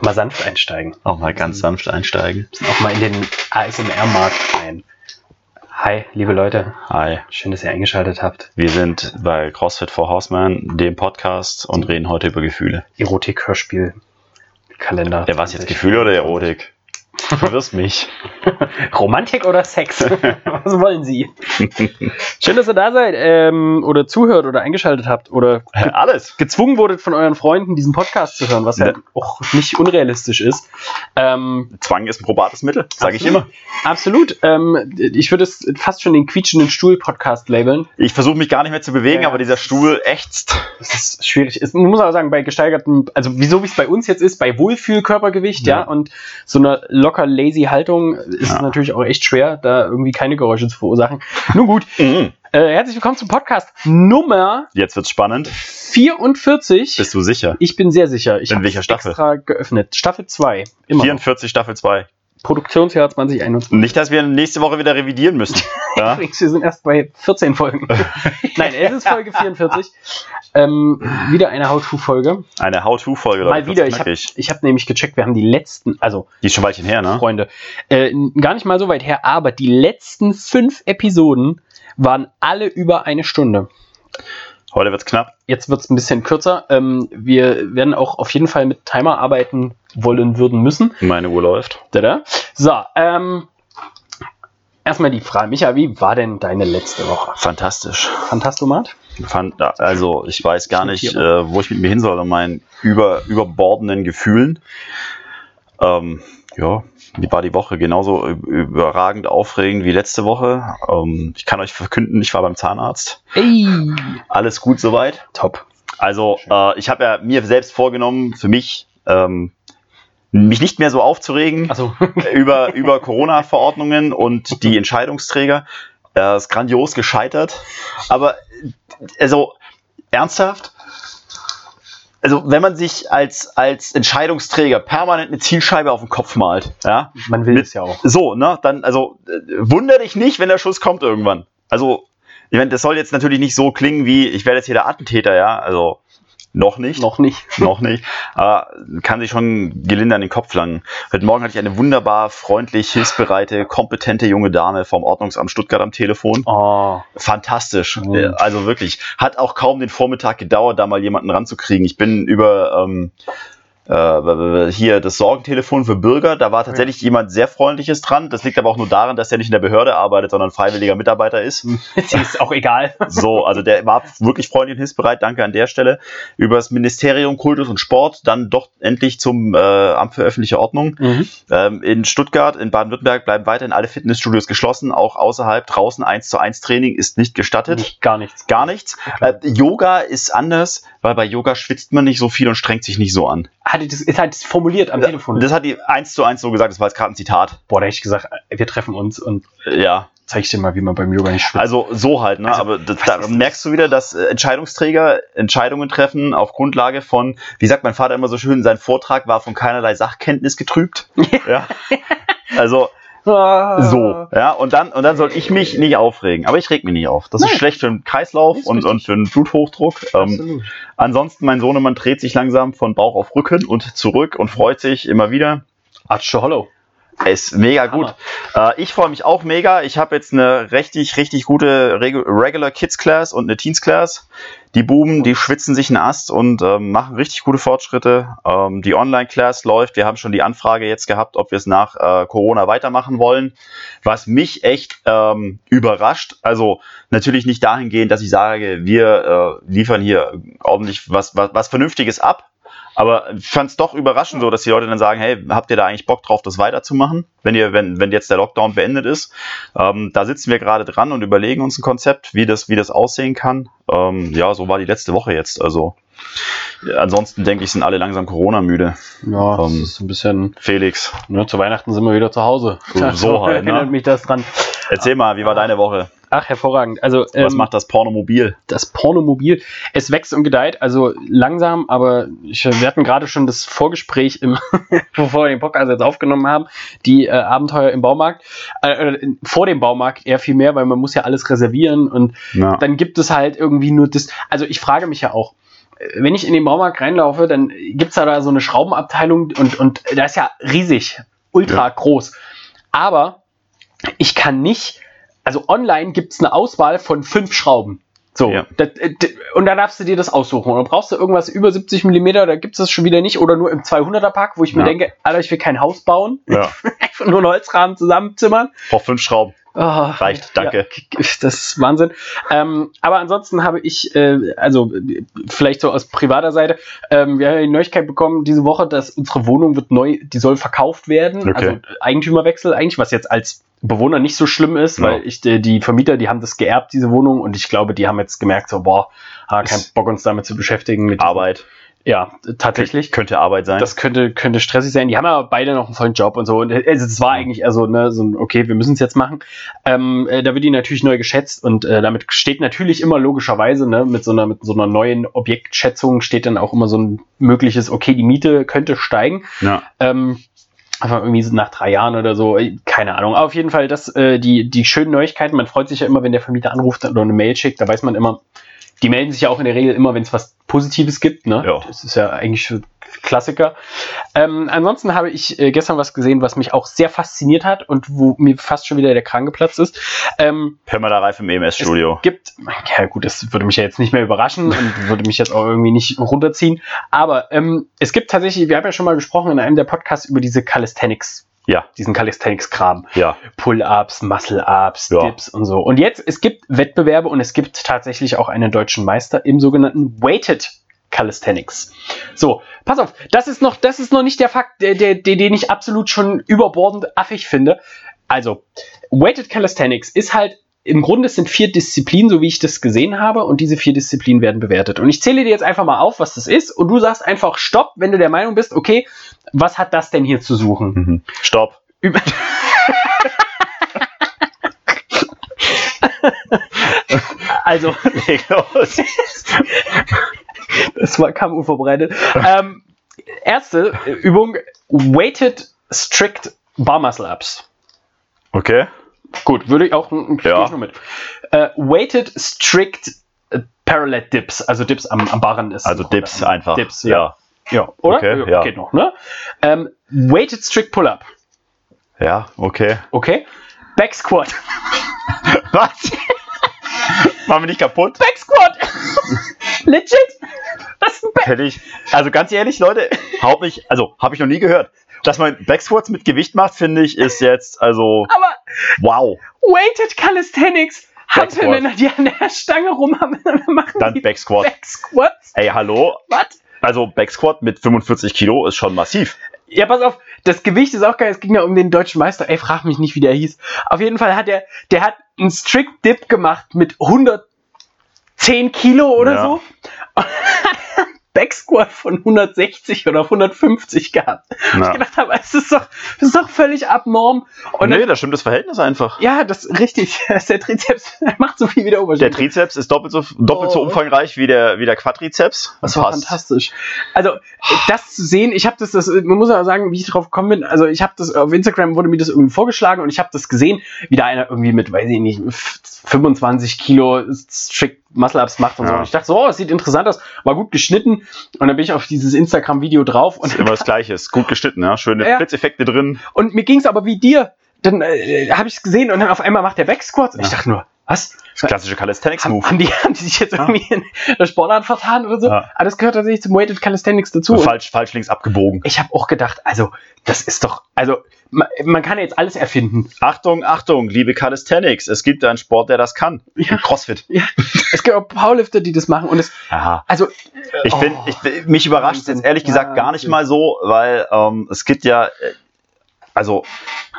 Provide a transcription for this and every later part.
Auch mal sanft einsteigen. Auch mal ganz sanft einsteigen. Auch mal in den ASMR-Markt rein. Hi, liebe Leute. Hi. Schön, dass ihr eingeschaltet habt. Wir sind bei CrossFit for Horseman, dem Podcast, und reden heute über Gefühle. Erotik-Hörspiel. Kalender. Ja, was jetzt Gefühle oder Erotik? Du verwirrst mich. Romantik oder Sex? Was wollen Sie? Schön, dass ihr da seid ähm, oder zuhört oder eingeschaltet habt oder ge Alles. gezwungen wurdet von euren Freunden, diesen Podcast zu hören, was ja Ne. auch nicht unrealistisch ist. Ähm, Zwang ist ein probates Mittel, sage ich immer. absolut. Ähm, ich würde es fast schon den quietschenden Stuhl-Podcast labeln. Ich versuche mich gar nicht mehr zu bewegen, Ja. aber dieser Stuhl ächzt. Das ist schwierig. Es- Man muss aber sagen, bei gesteigertem, also wieso wie es bei uns jetzt ist, bei Wohlfühlkörpergewicht, ja, Ja. und so einer locker lazy Haltung ist Ja. natürlich auch echt schwer, da irgendwie keine Geräusche zu verursachen. Nun gut, Mhm. äh, herzlich willkommen zum Podcast Nummer Jetzt wird's spannend. 44. Bist du sicher? ich bin sehr sicher. Ich In habe welcher Staffel? extra geöffnet. Staffel 2. Immer. noch. 44 Staffel 2. Produktionsjahr 2021. Nicht, dass wir nächste Woche wieder revidieren müssen. Ja? Übrigens, wir sind erst bei 14 Folgen. Nein, es ist Folge 44. Ähm, wieder eine How-To-Folge. Eine How-To-Folge. Mal wieder. Ich habe hab nämlich gecheckt, wir haben die letzten, also Die ist schon Weilchen her, ne? Freunde, äh, gar nicht mal so weit her, aber die letzten fünf Episoden waren alle über eine Stunde. Heute wird's knapp. Jetzt wird es ein bisschen kürzer. Ähm, wir werden auch auf jeden Fall mit Timer arbeiten wollen, würden müssen. Meine Uhr läuft. Tada. So, ähm, erstmal die Frage, Micha, wie war denn deine letzte Woche? Fantastisch. Fantastomat? Fand, also ich weiß gar nicht, äh, wo ich mit mir hin soll und meinen über, überbordenden Gefühlen. Ähm, ja, wie war die Woche? Genauso überragend aufregend wie letzte Woche. Ähm, ich kann euch verkünden, ich war beim Zahnarzt. Ey, Alles gut soweit. top. Also äh, ich habe ja mir selbst vorgenommen, für mich ähm, mich nicht mehr so aufzuregen Also, über, über Corona-Verordnungen und die Entscheidungsträger. Er ist grandios gescheitert. Aber also ernsthaft, also wenn man sich als, als Entscheidungsträger permanent eine Zielscheibe auf den Kopf malt, ja, man will Mit- es ja auch. so, ne, dann, also äh, wunder dich nicht, wenn der Schuss kommt irgendwann. Also, ich meine, das soll jetzt natürlich nicht so klingen wie, ich werde jetzt hier der Attentäter, ja, also noch nicht Noch nicht. noch nicht, aber kann sich schon gelinde an den Kopf langen. Heute Morgen hatte ich eine wunderbar freundlich, hilfsbereite, kompetente junge Dame vom Ordnungsamt Stuttgart am Telefon. Oh, Fantastisch. Mhm. Äh, Also wirklich. Hat auch kaum den Vormittag gedauert, da mal jemanden ranzukriegen. Ich bin über ähm, äh, hier das Sorgentelefon für Bürger. Da war tatsächlich jemand sehr Freundliches dran. Das liegt aber auch nur daran, dass er nicht in der Behörde arbeitet, sondern freiwilliger Mitarbeiter ist. sie ist auch egal. So, also der war wirklich freundlich und hilfsbereit, danke an der Stelle. Über das Ministerium Kultus und Sport, dann doch endlich zum äh, Amt für öffentliche Ordnung. Mhm. Ähm, in Stuttgart, in Baden-Württemberg bleiben weiterhin alle Fitnessstudios geschlossen, auch außerhalb, draußen 1 zu 1 Training ist nicht gestattet. Nicht, gar nichts. Gar nichts. Äh, Yoga ist anders, weil bei Yoga schwitzt man nicht so viel und strengt sich nicht so an. Hat die das ist halt formuliert am Telefon. Das hat die 1 zu 1 so gesagt, das war jetzt gerade ein Zitat. Boah, da hätte ich gesagt, wir treffen uns und Äh, Ja, zeig ich dir mal, wie man beim Yoga nicht schwitzt. Also so halt, ne? Also, Aber da, was da das? merkst du wieder, dass äh, Entscheidungsträger Entscheidungen treffen auf Grundlage von, wie sagt mein Vater immer so schön, sein Vortrag war von keinerlei Sachkenntnis getrübt. ja. Also Ah. so, ja, und dann, und dann soll ich mich nicht aufregen. Aber ich reg mich nicht auf. Das Nein. ist schlecht für den Kreislauf und, richtig. und für den Bluthochdruck. Ähm, Absolut. ansonsten, mein Sohnemann dreht sich langsam von Bauch auf Rücken und zurück und freut sich immer wieder. Atsche Hollow. Ist mega gut. Äh, ich freue mich auch mega. Ich habe jetzt eine richtig, richtig gute Regu Regular Kids Class und eine Teens Class. Die Buben, die schwitzen sich einen Ast und ähm, machen richtig gute Fortschritte. Ähm, die Online Class läuft. Wir haben schon die Anfrage jetzt gehabt, ob wir es nach äh, Corona weitermachen wollen. Was mich echt ähm, überrascht. Also natürlich nicht dahingehend, dass ich sage, wir äh, liefern hier ordentlich was, was, was Vernünftiges ab. Aber ich fand es doch überraschend so, dass die Leute dann sagen, hey, habt ihr da eigentlich Bock drauf, das weiterzumachen, wenn ihr, wenn, wenn jetzt der Lockdown beendet ist? Ähm, da sitzen wir gerade dran und überlegen uns ein Konzept, wie das, wie das aussehen kann. Ähm, ja, so war die letzte Woche jetzt. Also ansonsten denke ich, sind alle langsam Corona-müde. Ja, das Ähm, ist ein bisschen. Felix, Ne, zu Weihnachten sind wir wieder zu Hause. So- so halt, ne? erinnert mich das dran. erzähl mal, wie war deine Woche? Ach, hervorragend. Also, Was ähm, macht das Pornomobil? das Pornomobil? Es wächst und gedeiht, also langsam, aber ich, wir hatten gerade schon das Vorgespräch, im, bevor wir den Podcast jetzt aufgenommen haben, die äh, Abenteuer im Baumarkt. Äh, äh, vor dem Baumarkt eher viel mehr, weil man muss ja alles reservieren und Ja. dann gibt es halt irgendwie nur das. Also ich frage mich ja auch, wenn ich in den Baumarkt reinlaufe, dann gibt's da, da so eine Schraubenabteilung und, und da ist ja riesig, ultra Ja. groß. Aber ich kann nicht, also online gibt's eine Auswahl von fünf Schrauben. So, Ja. das, und da darfst du dir das aussuchen. Und dann brauchst du irgendwas über 70 Millimeter, da gibt's das schon wieder nicht. Oder nur im 200er Pack, wo ich mir Ja. denke, Alter, ich will kein Haus bauen. Ja. Einfach nur einen Holzrahmen zusammenzimmern. Braucht fünf Schrauben. Oh, Reicht, danke. Ja, das ist Wahnsinn. Ähm, aber ansonsten habe ich, äh, also äh, vielleicht so aus privater Seite, ähm, wir haben die Neuigkeit bekommen diese Woche, dass unsere Wohnung wird neu, die soll verkauft werden. Okay. Also Eigentümerwechsel eigentlich, was jetzt als Bewohner nicht so schlimm ist, Ja. weil ich die, die Vermieter, die haben das geerbt, diese Wohnung, und ich glaube, die haben jetzt gemerkt, so, boah, ah, kein Bock uns damit zu beschäftigen. Mit Arbeit. Ja, tatsächlich. Könnte Arbeit sein. Das könnte, könnte stressig sein. Die haben aber beide noch einen vollen Job und so. Und also es war eigentlich eher so, ne, so ein, okay, wir müssen es jetzt machen. Ähm, äh, da wird die natürlich neu geschätzt und äh, damit steht natürlich immer logischerweise, ne, mit so einer, mit so einer neuen Objektschätzung steht dann auch immer so ein mögliches, okay, die Miete könnte steigen. ja. Ähm, aber irgendwie so nach drei Jahren oder so, äh, keine Ahnung. Aber auf jeden Fall, das, äh, die, die schönen Neuigkeiten, man freut sich ja immer, wenn der Vermieter anruft oder eine Mail schickt, da weiß man immer, die melden sich ja auch in der Regel immer, wenn es was Positives gibt. Ne? Ja. Das ist ja eigentlich Klassiker. Ähm, ansonsten habe ich äh, gestern was gesehen, was mich auch sehr fasziniert hat und wo mir fast schon wieder der Kran geplatzt ist. Ähm, Permada-Reif im EMS-Studio. gibt, ja gut, das würde mich ja jetzt nicht mehr überraschen und würde mich jetzt auch irgendwie nicht runterziehen. Aber ähm, es gibt tatsächlich, wir haben ja schon mal gesprochen in einem der Podcasts über diese Calisthenics, Ja, diesen Calisthenics-Kram. ja. Pull-ups, Muscle-ups, Ja. Dips und so. Und jetzt, es gibt Wettbewerbe und es gibt tatsächlich auch einen deutschen Meister im sogenannten Weighted Calisthenics. So, pass auf, das ist noch, das ist noch nicht der Fakt, der, der, den ich absolut schon überbordend affig finde. Also, Weighted Calisthenics ist halt, im Grunde es sind vier Disziplinen, so wie ich das gesehen habe, und diese vier Disziplinen werden bewertet. Und ich zähle dir jetzt einfach mal auf, was das ist, und du sagst einfach Stopp, wenn du der Meinung bist, okay, was hat das denn hier zu suchen? Mhm. Stopp. Über also, das war, kam unvorbereitet. Ähm, erste Übung: Weighted Strict Bar Muscle Ups. Okay. Gut, würde ich auch ein Ja. nur mit. Äh, weighted Strict äh, Parallel Dips, also Dips am, am Barren ist. Also Dips einfach. Dips, ja. Ja, oder? Okay, ja. Geht noch, ne? Ähm, weighted Strict Pull-Up. Ja, okay. Okay. Back Squat. Was? Machen wir nicht kaputt? Back Squat. Legit. Das ist ein Back. Kenn ich. Also ganz ehrlich, Leute, haupt mich, also habe ich noch nie gehört. Dass man Backsquats mit Gewicht macht, finde ich, ist jetzt, also, Aber wow. Weighted Calisthenics. Backsquat. Hantelmänner, die an der Stange rumhaben, machen Dann die Backsquat. Back Squats. Ey, hallo? Was? Also Backsquat mit 45 Kilo ist schon massiv. Ja, pass auf, das Gewicht ist auch geil. Es ging ja um den deutschen Meister. Ey, frag mich nicht, wie der hieß. Auf jeden Fall hat er, der hat einen Strict Dip gemacht mit 110 Kilo oder Ja. so. Und hat Backsquat von 160 oder 150 gehabt. Ja. Ich gedacht habe, es ist doch, das ist doch völlig abnorm. Und nee, dann, da stimmt das Verhältnis einfach. ja, das richtig. Das der Trizeps der macht so viel wie der Der Oberschenkel. Trizeps ist doppelt so, doppelt so Oh. umfangreich wie der, wie der Quadrizeps. Das war fantastisch. Also, das zu sehen, ich habe das, das, man muss ja sagen, wie ich drauf gekommen bin, also ich habe das, auf Instagram wurde mir das irgendwie vorgeschlagen und ich habe das gesehen, wie da einer irgendwie mit, weiß ich nicht, 25 Kilo Strict Muscle-Ups macht und so. Ja. Und ich dachte so, oh, das sieht interessant aus, war gut geschnitten und dann bin ich auf dieses Instagram-Video drauf und, Ist immer das Gleiche. Ist gut geschnitten, ja. Schöne Ja. Blitzeffekte drin. und mir ging es aber wie dir. Dann äh, habe ich es gesehen und dann auf einmal macht der Backsquats und ich dachte nur, was? Das klassische Calisthenics-Move. haben, die, haben die sich jetzt irgendwie in der Sportart vertan oder so? Ja. Aber das gehört tatsächlich zum Weighted Calisthenics dazu. Und Falsch, falsch links abgebogen. ich habe auch gedacht, also das ist doch, also man, man kann ja jetzt alles erfinden. Achtung, Achtung, liebe Calisthenics. Es gibt einen Sport, der das kann. Ja. Crossfit. Ja, es gibt auch Powerlifter, die das machen und es, Aha. also Ich Oh. bin- mich überrascht jetzt ehrlich gesagt gar nicht mal so, weil ähm, es gibt ja, äh, also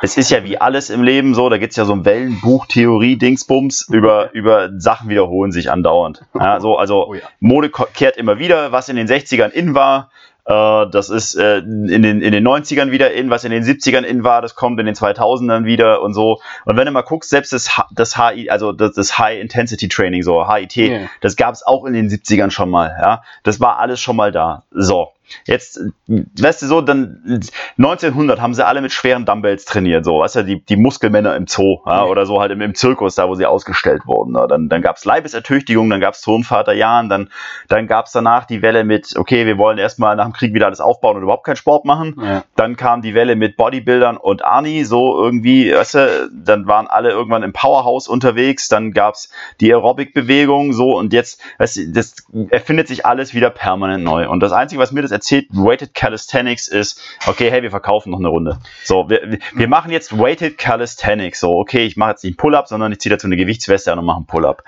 es ist ja wie alles im Leben so, da gibt es ja so ein Wellenbuch, Theorie, Dingsbums, über, über Sachen wiederholen sich andauernd. Ja, so, also Oh ja. Mode kehrt immer wieder, was in den 60ern in war. Äh, das ist äh, in, den, in den 90ern wieder in, was in den 70ern in war, das kommt in den 2000ern wieder und so. Und wenn du mal guckst, selbst das, das HI, also das, das High Intensity Training, so HIT, Ja. das gab es auch in den 70ern schon mal. Ja, das war alles schon mal da. So. Jetzt, weißt du so, dann 1900 haben sie alle mit schweren Dumbbells trainiert, so, weißt du, die, die Muskelmänner im Zoo ja, oder so halt im, im Zirkus, da wo sie ausgestellt wurden. Ne? Dann, dann gab es Leibesertüchtigung, dann gab es Turnvater Jan, dann, dann gab es danach die Welle mit, okay, wir wollen erstmal nach dem Krieg wieder alles aufbauen und überhaupt keinen Sport machen. Ja. Dann kam die Welle mit Bodybuildern und Arnie, so irgendwie, weißt du, dann waren alle irgendwann im Powerhouse unterwegs, dann gab's die Aerobic-Bewegung, so und jetzt, weißt du, das erfindet sich alles wieder permanent neu. Und das Einzige, was mir das erzählt, Weighted Calisthenics, ist, okay, hey, wir verkaufen noch eine Runde. So, wir, wir- machen jetzt Weighted Calisthenics. So, okay, ich mache jetzt nicht einen Pull-Up, sondern ich ziehe dazu eine Gewichtsweste an und mache einen Pull-Up.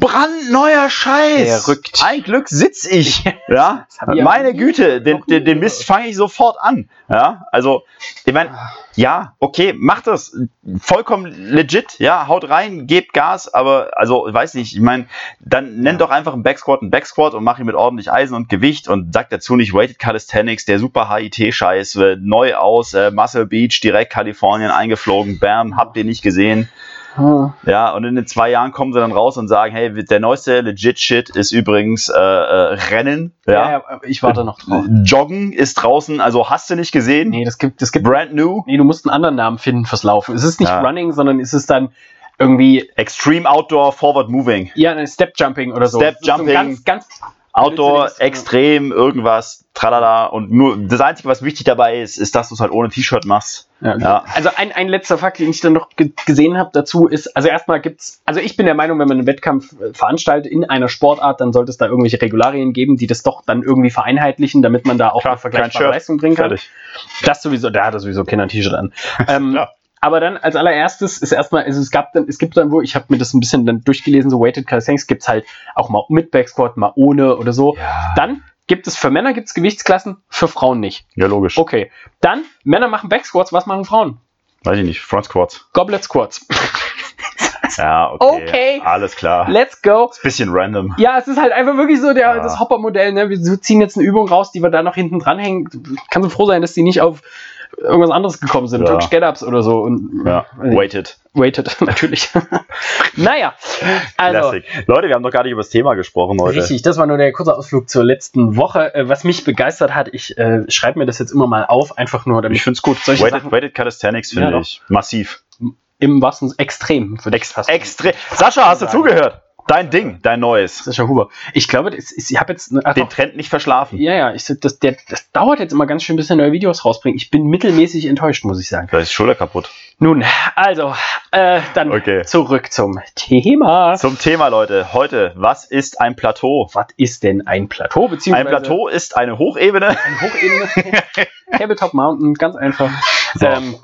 Brandneuer Scheiß! Verrückt. Ein Glück sitz ich. Ja, meine Güte, den, den, den Mist fange ich sofort an. Ja, also, ich meine, ja, okay, macht das. Vollkommen legit, ja, haut rein, gebt Gas, aber, also, weiß nicht, ich meine, dann nennt doch einfach einen Backsquat einen Backsquat und mach ihn mit ordentlich Eisen und Gewicht und sagt dazu nicht Weighted Calisthenics, der super HIT-Scheiß, äh, neu aus, äh, Muscle Beach, direkt Kalifornien eingeflogen, bam, habt ihr nicht gesehen. Hm. Ja, und in den zwei Jahren kommen sie dann raus und sagen, hey, der neueste legit Shit ist übrigens äh, äh, Rennen. Ja, Ja. ja, ich warte noch drauf. Joggen ist draußen, also hast du nicht gesehen? Nee, das gibt, das gibt, Brand new. nee, du musst einen anderen Namen finden fürs Laufen. Es ist nicht Ja. Running, sondern es ist dann irgendwie, Extreme Outdoor Forward Moving. ja, Step Jumping oder so. Step ist so Jumping. Ganz, ganz, Outdoor, extrem, irgendwas, tralala. Und nur das Einzige, was wichtig dabei ist, ist, dass du es halt ohne T-Shirt machst. Ja. Ja. Also ein, ein letzter Fakt, den ich dann noch ge gesehen habe dazu ist, also erstmal gibt's, also ich bin der Meinung, wenn man einen Wettkampf äh, veranstaltet in einer Sportart, dann sollte es da irgendwelche Regularien geben, die das doch dann irgendwie vereinheitlichen, damit man da auch eine vergleichbare. Leistung bringen kann. Fertig. Das sowieso, da hat sowieso keiner ein T-Shirt an. Ähm, Klar. Aber dann als allererstes ist erstmal, also es gab dann, es gibt dann wo, ich habe mir das ein bisschen dann durchgelesen, so Weighted Calisthenics gibt's halt auch mal mit Backsquat, mal ohne oder so. Ja. Dann gibt es für Männer gibt's Gewichtsklassen, für Frauen nicht. Ja, logisch. Okay. Dann Männer machen Backsquats, was machen Frauen? Weiß ich nicht. Front Squats. Goblet Squats. Ja, okay. Okay. Alles klar. Let's go. Bisschen random. Ja, es ist halt einfach wirklich so der, Ja. das Hopper-Modell. Ne? Wir ziehen jetzt eine Übung raus, die wir da noch hinten dranhängen. Kann so froh sein, dass die nicht auf irgendwas anderes gekommen sind. Ja. Turkish Get-Ups oder so. Und, Ja. äh, Weighted. Weighted, natürlich. naja, also. Classic. Leute, wir haben doch gar nicht über das Thema gesprochen heute. Richtig, das war nur der kurze Ausflug zur letzten Woche. Äh, was mich begeistert hat, ich äh, schreibe mir das jetzt immer mal auf, einfach nur, damit Ich finde es gut. Solche Weighted, Sachen- Weighted Calisthenics finde Ja, ich massiv. im wahrsten extrem. Extrem. Sascha, hast du sagen. zugehört? Dein Ding, dein neues. Sascha Huber. Ich glaube, das ist, ich habe jetzt. Ach, Den. Trend nicht verschlafen. ja, ja, ich, das, der, das dauert jetzt immer ganz schön, bis er neue Videos rausbringt. Ich bin mittelmäßig enttäuscht, muss ich sagen. Vielleicht ist die Schulter kaputt. Nun, also, äh, dann Okay. zurück zum Thema. Zum Thema, Leute. Heute, was ist ein Plateau? Was ist denn ein Plateau? Beziehungsweise Ein Plateau ist eine Hochebene. Eine Hochebene. Tabletop Mountain, ganz einfach. So. Ähm,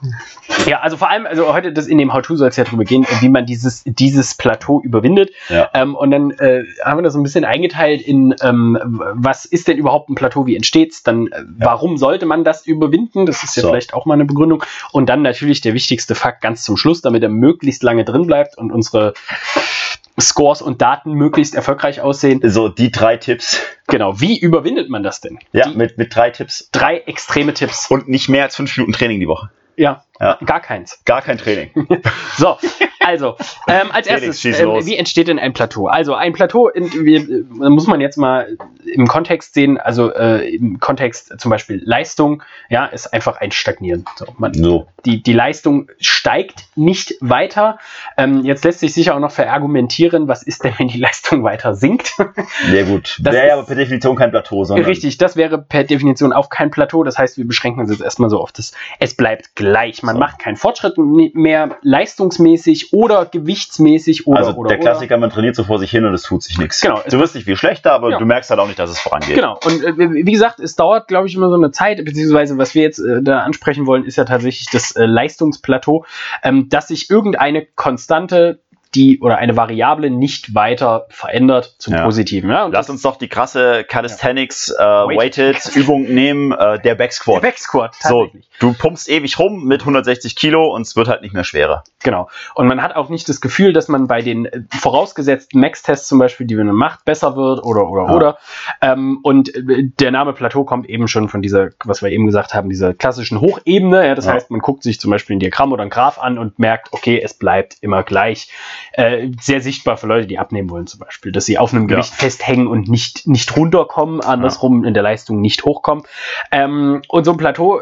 ja, also vor allem, also heute das in dem How-To soll es ja drüber gehen, wie man dieses, dieses Plateau überwindet. Ja. Ähm, und dann äh, haben wir das so ein bisschen eingeteilt in, ähm, was ist denn überhaupt ein Plateau, wie entsteht's? Dann, äh, warum sollte man das überwinden? Das ist ja So. vielleicht auch mal eine Begründung. Und dann natürlich der wichtigste Fakt ganz zum Schluss, damit er möglichst lange drin bleibt und unsere Scores und Daten möglichst erfolgreich aussehen. So, die drei Tipps. Genau, wie überwindet man das denn? Ja, Die mit, mit drei Tipps. drei extreme Tipps. Und nicht mehr als fünf Minuten Training die Woche. Ja, Ja. gar keins. Gar kein Training. So, also, ähm, als erstes, los. wie entsteht denn ein Plateau? Also, ein Plateau, in, wir, äh, muss man jetzt mal im Kontext sehen, also äh, im Kontext zum Beispiel Leistung, ja, ist einfach ein Stagnieren. So, man, So. die, die Leistung steigt nicht weiter. Ähm, jetzt lässt sich sicher auch noch verargumentieren, was ist denn, wenn die Leistung weiter sinkt? Sehr gut. Das Wäre ja aber per Definition kein Plateau, sondern. Richtig, das wäre per Definition auch kein Plateau. Das heißt, wir beschränken uns jetzt erstmal so auf das, es bleibt gleich. Man So. macht keinen Fortschritt mehr leistungsmäßig oder gewichtsmäßig oder, also oder, der oder. Klassiker, man trainiert so vor sich hin und es tut sich nichts. Genau. Du wirst nicht viel schlechter, aber Ja. du merkst halt auch nicht, dass es vorangeht. Genau. Und äh, wie gesagt, es dauert, glaube ich, immer so eine Zeit, beziehungsweise was wir jetzt äh, da ansprechen wollen, ist ja tatsächlich das äh, Leistungsplateau, ähm, dass sich irgendeine Konstante, die oder eine Variable nicht weiter verändert zum Ja. Positiven. Ja? Und Lass uns doch die krasse Calisthenics äh, Weighted. Weighted Übung nehmen, äh, der Back der Squat. Backsquat So, du pumpst ewig rum mit 160 Kilo und es wird halt nicht mehr schwerer. Genau. Und man hat auch nicht das Gefühl, dass man bei den äh, vorausgesetzten Max-Tests zum Beispiel, die man macht, besser wird oder oder Ja. oder. Ähm, und äh, der Name Plateau kommt eben schon von dieser, was wir eben gesagt haben, dieser klassischen Hochebene. Ja, das Ja. heißt, man guckt sich zum Beispiel ein Diagramm oder ein Graph an und merkt, okay, es bleibt immer gleich. Äh, sehr sichtbar für Leute, die abnehmen wollen zum Beispiel, dass sie auf einem Ja. Gewicht festhängen und nicht, nicht runterkommen, andersrum in der Leistung nicht hochkommen. Ähm, und so ein Plateau,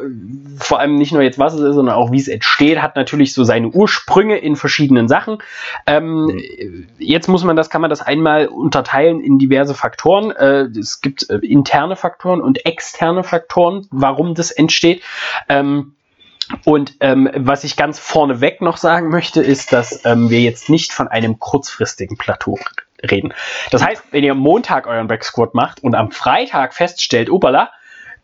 vor allem nicht nur jetzt, was es ist, sondern auch wie es entsteht, hat natürlich so seine Ursprünge in verschiedenen Sachen. Ähm, Mhm. Jetzt muss man das, kann man das einmal unterteilen in diverse Faktoren. Äh, es gibt äh, interne Faktoren und externe Faktoren, warum das entsteht. Ähm, und ähm, was ich ganz vorneweg noch sagen möchte, ist, dass ähm, wir jetzt nicht von einem kurzfristigen Plateau reden. Das heißt, wenn ihr am Montag euren Backsquat macht und am Freitag feststellt, opala,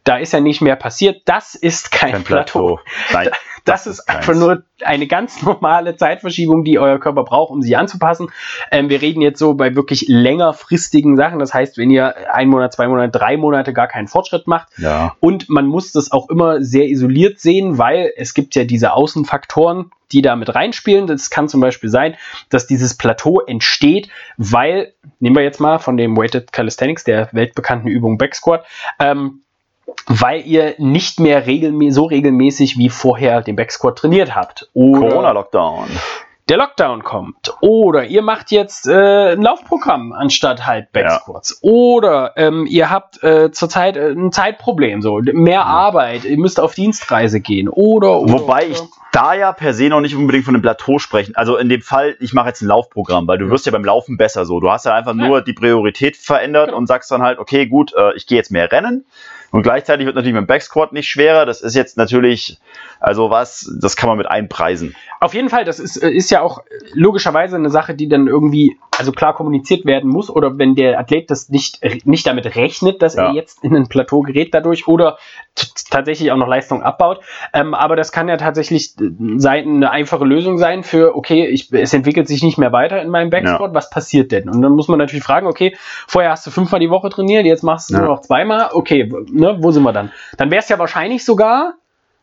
da ist ja nicht mehr passiert, das ist kein, Kein Plateau. Plateau. Nein, Das, das ist einfach nur eine ganz normale Zeitverschiebung, die euer Körper braucht, um sich anzupassen. Ähm, wir reden jetzt so bei wirklich längerfristigen Sachen. Das heißt, wenn ihr ein Monat, zwei Monate, drei Monate gar keinen Fortschritt macht, ja. und man muss das auch immer sehr isoliert sehen, weil es gibt ja diese Außenfaktoren, die da mit reinspielen. Das kann zum Beispiel sein, dass dieses Plateau entsteht, weil, nehmen wir jetzt mal von dem Weighted Calisthenics, der weltbekannten Übung Backsquat, ähm, weil ihr nicht mehr regelmä so regelmäßig wie vorher den Backsquat trainiert habt. Oder Corona-Lockdown. der Lockdown kommt. Oder ihr macht jetzt äh, ein Laufprogramm anstatt halt Backsquats. Oder ähm, ihr habt äh, zurzeit äh, ein Zeitproblem, so mehr Arbeit, ihr müsst auf Dienstreise gehen. Oder, oder Wobei ich da ja per se noch nicht unbedingt von einem Plateau sprechen. Also in dem Fall, ich mache jetzt ein Laufprogramm, weil du wirst ja beim Laufen besser so. Du hast ja einfach Ja. nur die Priorität verändert Genau. und sagst dann halt, okay, gut, äh, ich gehe jetzt mehr rennen. Und gleichzeitig wird natürlich mit dem Backsquat nicht schwerer. Das ist jetzt natürlich, also was, das kann man mit einpreisen. Auf jeden Fall, das ist, äh, ist ja auch logischerweise eine Sache, die dann irgendwie, also klar kommuniziert werden muss, oder wenn der Athlet das nicht, äh, nicht damit rechnet, dass er Ja. jetzt in ein Plateau gerät dadurch oder tatsächlich auch noch Leistung abbaut. Ähm, aber das kann ja tatsächlich äh, sein, eine einfache Lösung sein für, okay, ich, es entwickelt sich nicht mehr weiter in meinem Backsport, was passiert denn? Und dann muss man natürlich fragen, okay, vorher hast du fünfmal die Woche trainiert, jetzt machst du Ja. nur noch zweimal, okay, ne, wo sind wir dann? Dann wäre es ja wahrscheinlich sogar,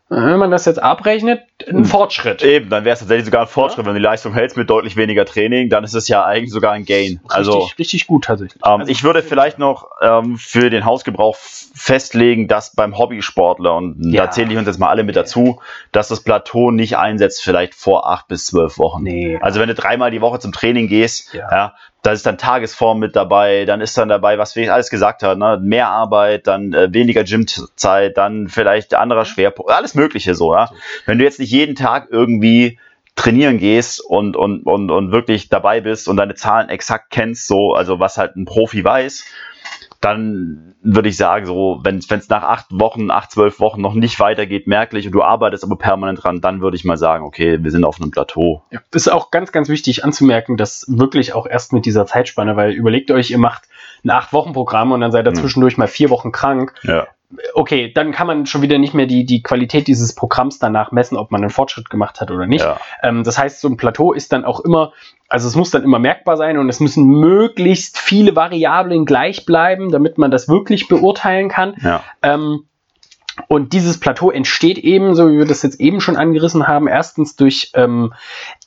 wenn man das jetzt abrechnet, ein Hm. Fortschritt. Eben, dann wäre es tatsächlich sogar ein Fortschritt. Wenn du die Leistung hältst mit deutlich weniger Training, dann ist es ja eigentlich sogar ein Gain. Also richtig, richtig gut tatsächlich. Ähm, Also, ich würde vielleicht noch ähm, für den Hausgebrauch festlegen, dass beim Hobbysportler, und Ja. da zähle ich uns jetzt mal alle mit dazu, dass das Plateau nicht einsetzt, vielleicht vor acht bis zwölf Wochen. Nee. Also wenn du dreimal die Woche zum Training gehst, Ja. Da ist dann Tagesform mit dabei, dann ist dann dabei, was wir alles gesagt haben, ne? mehr Arbeit, dann äh, weniger Gymzeit, dann vielleicht anderer Schwerpunkt, alles Mögliche so. Ja? Wenn du jetzt nicht jeden Tag irgendwie trainieren gehst und, und, und, und wirklich dabei bist und deine Zahlen exakt kennst, so, also was halt ein Profi weiß, dann würde ich sagen, so, wenn es nach acht Wochen, acht, zwölf Wochen noch nicht weitergeht, merklich und du arbeitest aber permanent dran, dann würde ich mal sagen, okay, wir sind auf einem Plateau. ja, ist auch ganz, ganz wichtig anzumerken, dass wirklich auch erst mit dieser Zeitspanne, weil überlegt euch, ihr macht ein Acht-Wochen-Programm und dann seid ihr Mhm. zwischendurch mal vier Wochen krank. Ja. Okay, dann kann man schon wieder nicht mehr die, die Qualität dieses Programms danach messen, ob man einen Fortschritt gemacht hat oder nicht. Ja. Ähm, das heißt, so ein Plateau ist dann auch immer, also es muss dann immer merkbar sein und es müssen möglichst viele Variablen gleich bleiben, damit man das wirklich beurteilen kann. Ja. Ähm, und dieses Plateau entsteht eben, so wie wir das jetzt eben schon angerissen haben, erstens durch ähm,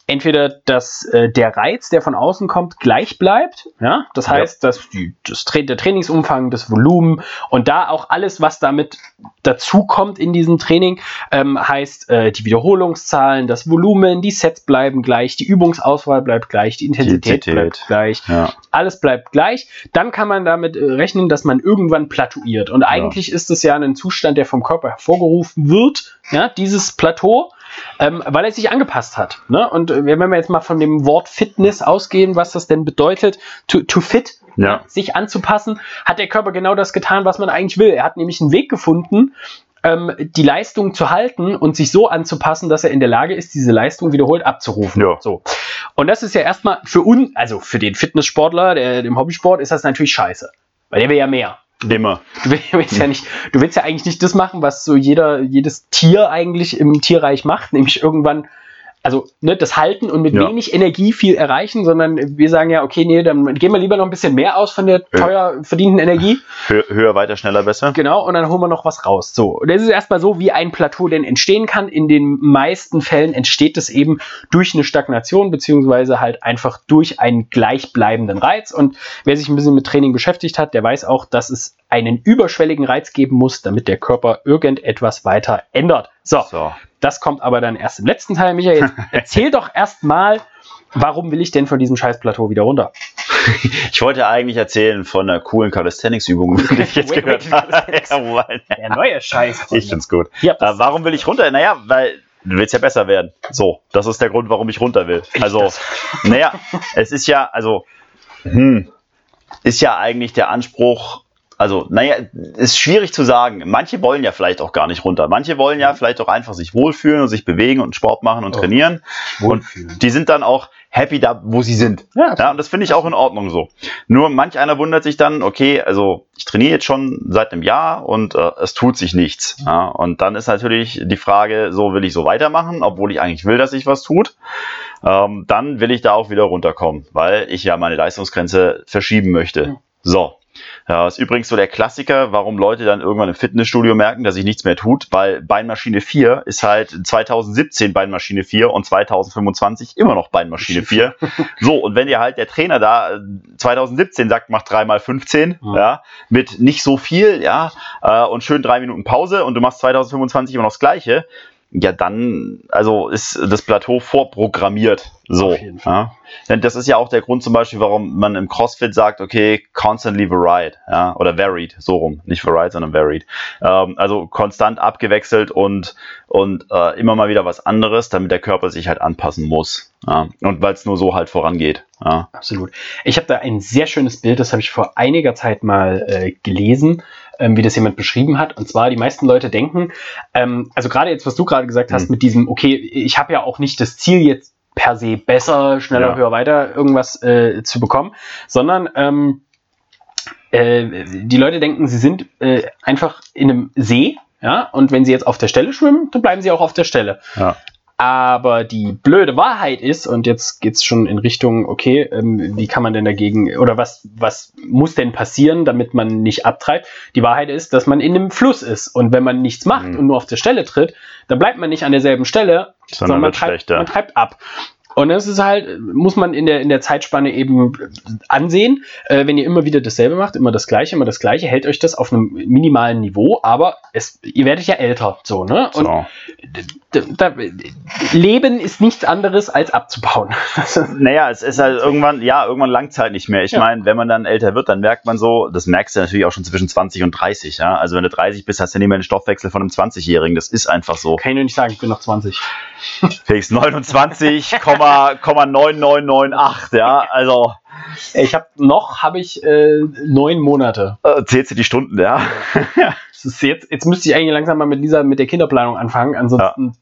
entweder, dass äh, der Reiz, der von außen kommt, gleich bleibt. Ja, das Ja. heißt, dass die, das, Tra- der Trainingsumfang, das Volumen und da auch alles, was damit dazu kommt in diesem Training, ähm, heißt äh, die Wiederholungszahlen, das Volumen, die Sets bleiben gleich, die Übungsauswahl bleibt gleich, die Intensität Intensität. bleibt gleich Ja. alles bleibt gleich, dann kann man damit äh, rechnen, dass man irgendwann platuiert. Und eigentlich ist es ja ein Zustand, der vom Körper hervorgerufen wird, ja, dieses Plateau, ähm, weil er sich angepasst hat. Ne? Und äh, wenn wir jetzt mal von dem Wort Fitness ausgehen, was das denn bedeutet, to, to fit, Ja. sich anzupassen, hat der Körper genau das getan, was man eigentlich will. Er hat nämlich einen Weg gefunden, ähm, die Leistung zu halten und sich so anzupassen, dass er in der Lage ist, diese Leistung wiederholt abzurufen. Ja. So. Und das ist ja erstmal für uns, also für den Fitnesssportler, der im Hobbysport, ist das natürlich scheiße. Weil der will ja mehr. Immer. Du willst, willst ja nicht, du willst ja eigentlich nicht das machen, was so jeder, jedes Tier eigentlich im Tierreich macht, nämlich irgendwann, also ne, das halten und mit Ja. wenig Energie viel erreichen, sondern wir sagen ja, okay, nee, dann gehen wir lieber noch ein bisschen mehr aus von der teuer verdienten Energie. Hö höher, weiter, schneller, besser. Genau, und dann holen wir noch was raus. So, und das ist erstmal so, wie ein Plateau denn entstehen kann. In den meisten Fällen entsteht es eben durch eine Stagnation, beziehungsweise halt einfach durch einen gleichbleibenden Reiz. Und wer sich ein bisschen mit Training beschäftigt hat, der weiß auch, dass es einen überschwelligen Reiz geben muss, damit der Körper irgendetwas weiter ändert. So, So. Das kommt aber dann erst im letzten Teil. Michael, erzähl doch erstmal, Warum will ich denn von diesem Scheißplateau wieder runter? ich wollte eigentlich erzählen von einer coolen Calisthenics-Übung, die ich jetzt gehört habe. Der neue Scheiß. Ich find's gut. Ja, warum will ich runter? Naja, weil du willst ja besser werden. So, das ist der Grund, warum ich runter will. Also, naja, es ist ja, also, hm, ist ja eigentlich der Anspruch, also, naja, ist schwierig zu sagen. Manche wollen ja vielleicht auch gar nicht runter. Manche wollen ja vielleicht auch einfach sich wohlfühlen und sich bewegen und Sport machen und Oh. trainieren. Wohlfühlen. Und die sind dann auch happy da, wo sie sind. Ja, Ja, und das finde ich auch in Ordnung so. Nur manch einer wundert sich dann, okay, also ich trainiere jetzt schon seit einem Jahr und äh, es tut sich nichts. Ja, und dann ist natürlich die Frage, so will ich so weitermachen, obwohl ich eigentlich will, dass sich was tut. Ähm, dann will ich da auch wieder runterkommen, weil ich ja meine Leistungsgrenze verschieben möchte. So. Ja, ist übrigens so der Klassiker, warum Leute dann irgendwann im Fitnessstudio merken, dass sich nichts mehr tut, weil Beinmaschine 4 ist halt 2017 Beinmaschine 4 und 2025 immer noch Beinmaschine 4. So, und wenn dir halt der Trainer da äh, 2017 sagt, mach 3 mal 15, Ja. ja. mit nicht so viel, ja, äh, und schön drei Minuten Pause und du machst 2025 immer noch das Gleiche, ja, dann, also ist das Plateau vorprogrammiert. So. Ja. Denn das ist ja auch der Grund zum Beispiel, warum man im CrossFit sagt, okay, constantly varied, ja, oder varied, so rum, nicht varied, sondern varied. Ähm, also konstant abgewechselt und, und äh, immer mal wieder was anderes, damit der Körper sich halt anpassen muss. Ja. Und weil es nur so halt vorangeht. Ja. Absolut. Ich habe da ein sehr schönes Bild, das habe ich vor einiger Zeit mal äh, gelesen, ähm, wie das jemand beschrieben hat. Und zwar, die meisten Leute denken, ähm, also gerade jetzt, was du gerade gesagt hast, Hm. mit diesem, okay, ich habe ja auch nicht das Ziel jetzt per se besser, schneller, Ja. höher, weiter irgendwas äh, zu bekommen, sondern ähm, äh, die Leute denken, sie sind äh, einfach in einem See, ja, und wenn sie jetzt auf der Stelle schwimmen, dann bleiben sie auch auf der Stelle. Ja. Aber die blöde Wahrheit ist, und jetzt geht's schon in Richtung, okay, ähm, wie kann man denn dagegen, oder was, was muss denn passieren, damit man nicht abtreibt? Die Wahrheit ist, dass man in einem Fluss ist. Und wenn man nichts macht Mhm. und nur auf der Stelle tritt, dann bleibt man nicht an derselben Stelle, Sondern man treibt, schlechter. man treibt ab. Und das ist halt, muss man in der, in der Zeitspanne eben ansehen. Äh, wenn ihr immer wieder dasselbe macht, immer das Gleiche, immer das Gleiche, hält euch das auf einem minimalen Niveau, aber es, ihr werdet ja älter, so, ne? Und So. Da, Leben ist nichts anderes als abzubauen. Naja, es ist halt irgendwann, ja, irgendwann langt halt nicht mehr. Ich Ja. meine, wenn man dann älter wird, dann merkt man so, das merkst du natürlich auch schon zwischen 20 und 30, ja. Also wenn du 30 bist, hast du nicht mehr den Stoffwechsel von einem 20-Jährigen. Das ist einfach so. Kann ich nur nicht sagen, ich bin noch 20. Felix 29,9998, ja. Also Ich habe noch, habe ich äh, neun Monate. äh, zählst du die Stunden, ja. Jetzt, jetzt müsste ich eigentlich langsam mal mit Lisa mit der Kinderplanung anfangen, ansonsten